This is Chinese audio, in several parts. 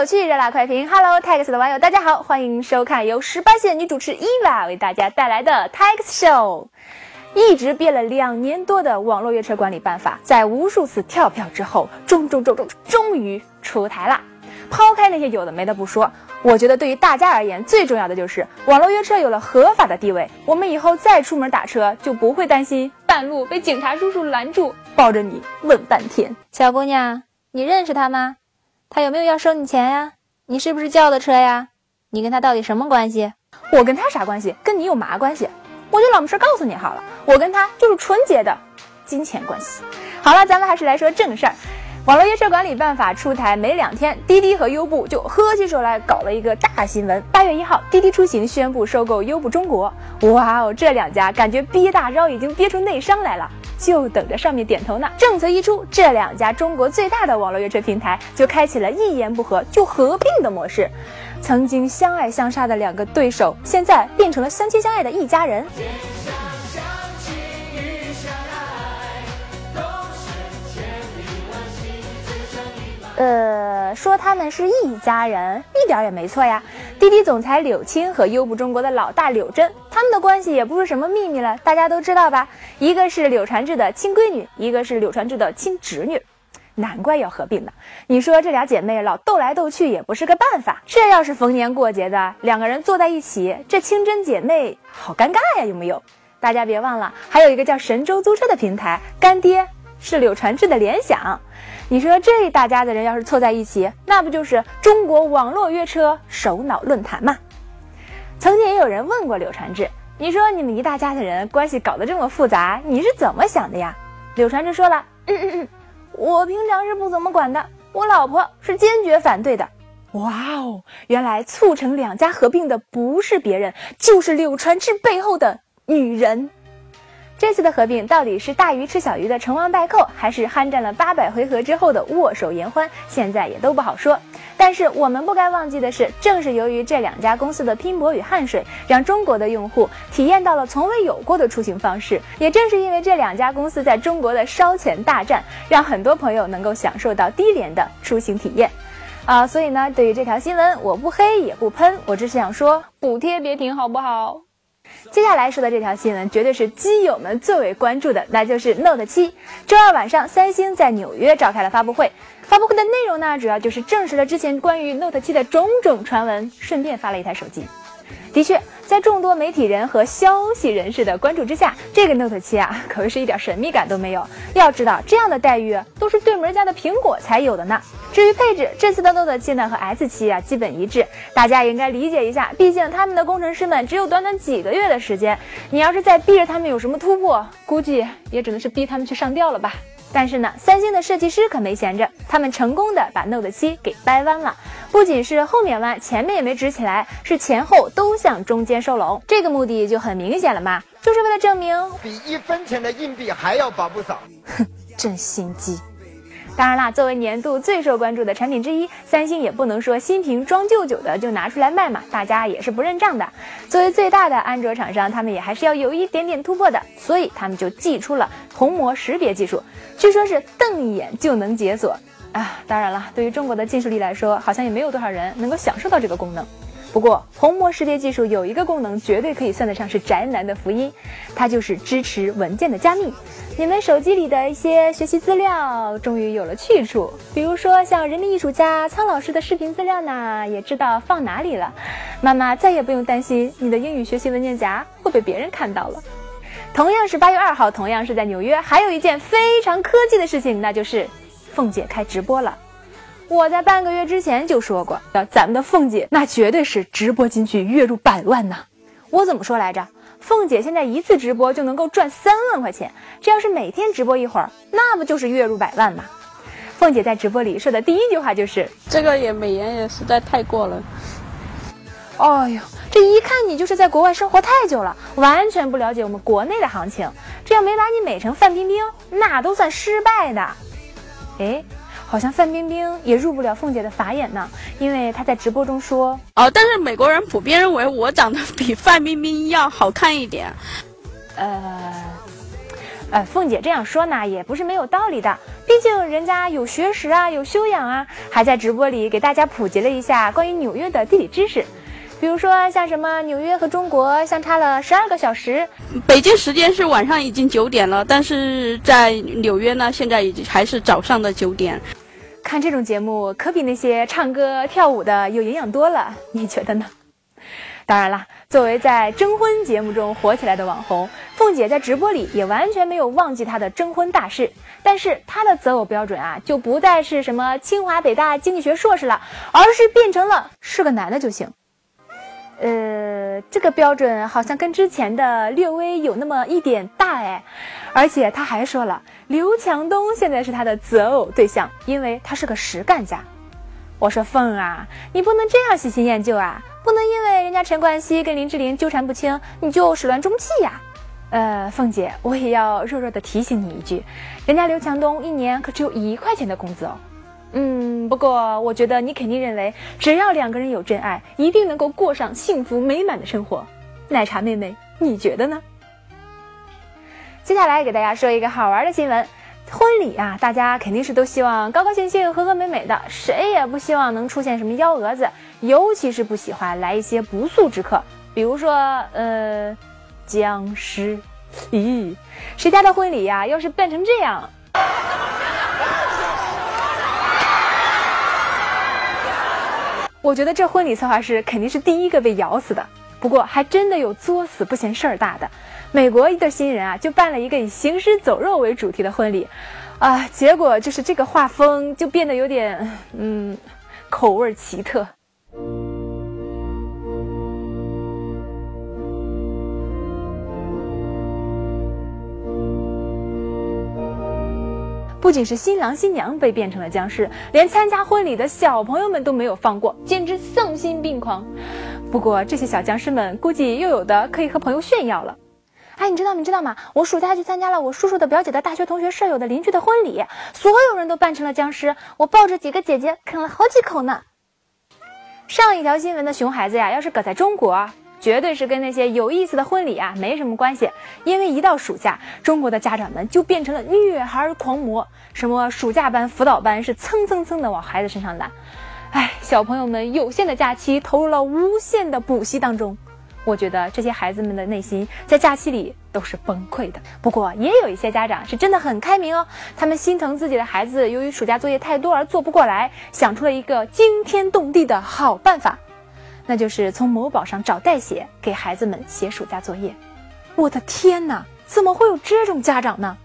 有趣，热辣快评。Hello Tax 的网友，大家好，欢迎收看由十八线女主持 Eva 为大家带来的 Tax Show。一直憋了两年多的网络约车管理办法，在无数次跳票之后，终终终终终于出台了。抛开那些有的没的不说，我觉得对于大家而言，最重要的就是网络约车有了合法的地位。我们以后再出门打车，就不会担心半路被警察叔叔拦住，抱着你问半天。小姑娘，你认识他吗？他有没有要收你钱呀？你是不是叫的车呀？你跟他到底什么关系？我跟他啥关系？跟你有嘛关系？我就老实告诉你好了，我跟他就是纯洁的金钱关系。好了，咱们还是来说正事儿。网络约车管理办法出台没两天，滴滴和优步就合起手来搞了一个大新闻。八月一号，滴滴出行宣布收购优步中国。哇哦，这两家感觉憋大招已经憋出内伤来了，就等着上面点头呢。政策一出，这两家中国最大的网络约车平台就开启了一言不合就合并的模式。曾经相爱相杀的两个对手，现在变成了相亲相爱的一家人。呃，说他们是一家人，一点也没错呀。滴滴总裁柳青和优步中国的老大柳真，他们的关系也不是什么秘密了，大家都知道吧？一个是柳传志的亲闺女，一个是柳传志的亲侄女，难怪要合并呢。你说这俩姐妹老斗来斗去也不是个办法，这要是逢年过节的两个人坐在一起，这清真姐妹好尴尬呀，有没有？大家别忘了，还有一个叫神州租车的平台，干爹是柳传志的联想。你说这大家子人要是凑在一起，那不就是中国网络约车首脑论坛吗？曾经也有人问过柳传志，你说你们一大家子人关系搞得这么复杂，你是怎么想的呀？柳传志说了，嗯嗯嗯，我平常是不怎么管的，我老婆是坚决反对的。哇哦，原来促成两家合并的不是别人，就是柳传志背后的女人。这次的合并到底是大鱼吃小鱼的成王败寇，还是酣战了八百回合之后的握手言欢？现在也都不好说。但是我们不该忘记的是，正是由于这两家公司的拼搏与汗水，让中国的用户体验到了从未有过的出行方式。也正是因为这两家公司在中国的烧钱大战，让很多朋友能够享受到低廉的出行体验。啊，所以呢，对于这条新闻，我不黑也不喷，我只是想说，补贴别停，好不好？接下来说的这条新闻，绝对是基友们最为关注的，那就是 Note 7。周二晚上，三星在纽约召开了发布会。发布会的内容呢，主要就是证实了之前关于 Note 7的种种传闻，顺便发了一台手机。的确。在众多媒体人和消息人士的关注之下，这个 Note 7啊，可谓是一点神秘感都没有。要知道，这样的待遇都是对门家的苹果才有的呢。至于配置，这次的 Note 7呢和 S7 啊基本一致，大家也应该理解一下，毕竟他们的工程师们只有短短几个月的时间，你要是再逼着他们有什么突破，估计也只能是逼他们去上吊了吧。但是呢，三星的设计师可没闲着，他们成功的把 Note 7给掰弯了，不仅是后面弯，前面也没直起来，是前后都向中间收拢。这个目的就很明显了嘛，就是为了证明比一分钱的硬币还要薄不少。哼，真心机。当然啦，作为年度最受关注的产品之一，三星也不能说新瓶装旧酒的就拿出来卖嘛，大家也是不认账的。作为最大的安卓厂商，他们也还是要有一点点突破的，所以他们就祭出了虹膜识别技术，据说是瞪一眼就能解锁啊。当然了，对于中国的近视力来说，好像也没有多少人能够享受到这个功能。不过，虹膜识别技术有一个功能，绝对可以算得上是宅男的福音，它就是支持文件的加密。你们手机里的一些学习资料终于有了去处，比如说像人民艺术家苍老师的视频资料呢，也知道放哪里了。妈妈再也不用担心你的英语学习文件夹会被别人看到了。同样是八月二号，同样是在纽约，还有一件非常科技的事情，那就是凤姐开直播了。我在半个月之前就说过，咱们的凤姐那绝对是直播金句月入百万呐！我怎么说来着？凤姐现在一次直播就能够赚三万块钱，这要是每天直播一会儿，那不就是月入百万吗？凤姐在直播里说的第一句话就是：“这个也美颜也实在太过了。”哎呦，这一看你就是在国外生活太久了，完全不了解我们国内的行情。这要没把你美成范冰冰，那都算失败的。哎。好像范冰冰也入不了凤姐的法眼呢，因为她在直播中说：“哦，但是美国人普遍认为我长得比范冰冰要好看一点。”呃，呃，凤姐这样说呢，也不是没有道理的。毕竟人家有学识啊，有修养啊，还在直播里给大家普及了一下关于纽约的地理知识。比如说，像什么纽约和中国相差了十二个小时，北京时间是晚上已经九点了，但是在纽约呢，现在已经还是早上的九点。看这种节目可比那些唱歌跳舞的有营养多了，你觉得呢？当然啦，作为在征婚节目中火起来的网红，凤姐在直播里也完全没有忘记她的征婚大事，但是她的择偶标准啊，就不再是什么清华北大经济学硕士了，而是变成了是个男的就行。呃，这个标准好像跟之前的略微有那么一点大哎，而且他还说了，刘强东现在是他的择偶对象，因为他是个实干家。我说凤啊，你不能这样喜新厌旧啊，不能因为人家陈冠希跟林志玲纠缠不清，你就始乱终弃呀。呃，凤姐，我也要弱弱的提醒你一句，人家刘强东一年可只有一块钱的工资哦。嗯，不过我觉得你肯定认为，只要两个人有真爱，一定能够过上幸福美满的生活。奶茶妹妹，你觉得呢？接下来给大家说一个好玩的新闻：婚礼啊，大家肯定是都希望高高兴兴、和和美美的，谁也不希望能出现什么幺蛾子，尤其是不喜欢来一些不速之客，比如说呃，僵尸。咦，谁家的婚礼呀，要是办成这样？我觉得这婚礼策划师肯定是第一个被咬死的。不过还真的有作死不嫌事儿大的，美国一对新人啊，就办了一个以行尸走肉为主题的婚礼，啊，结果就是这个画风就变得有点，嗯，口味奇特。不仅是新郎新娘被变成了僵尸，连参加婚礼的小朋友们都没有放过，简直丧心病狂。不过这些小僵尸们估计又有的可以和朋友炫耀了。哎，你知道你知道吗？我暑假去参加了我叔叔的表姐的大学同学舍友的邻居的婚礼，所有人都扮成了僵尸，我抱着几个姐姐啃了好几口呢。上一条新闻的熊孩子呀，要是搁在中国。绝对是跟那些有意思的婚礼啊没什么关系，因为一到暑假，中国的家长们就变成了虐孩狂魔，什么暑假班、辅导班是蹭蹭蹭的往孩子身上揽，哎，小朋友们有限的假期投入了无限的补习当中，我觉得这些孩子们的内心在假期里都是崩溃的。不过也有一些家长是真的很开明哦，他们心疼自己的孩子由于暑假作业太多而做不过来，想出了一个惊天动地的好办法。那就是从某宝上找代写给孩子们写暑假作业。我的天哪，怎么会有这种家长呢？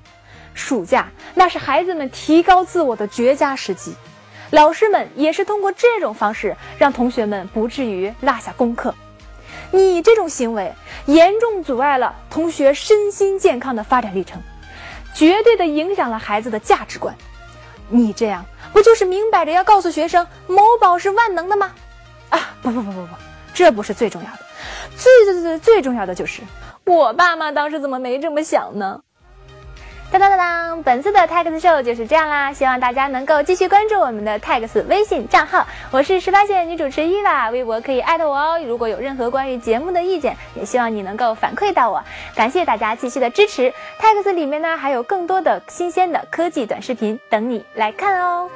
暑假那是孩子们提高自我的绝佳时机，老师们也是通过这种方式让同学们不至于落下功课。你这种行为严重阻碍了同学身心健康的发展历程，绝对的影响了孩子的价值观。你这样不就是明摆着要告诉学生某宝是万能的吗？不不不不不，这不是最重要的，最最最最重要的就是我爸妈当时怎么没这么想呢？当当当当，本次的 Tax Show 就是这样啦，希望大家能够继续关注我们的 Tax 微信账号，我是十八线女主持伊娃，微博可以艾特我哦。如果有任何关于节目的意见，也希望你能够反馈到我。感谢大家继续的支持，Tax 里面呢还有更多的新鲜的科技短视频等你来看哦。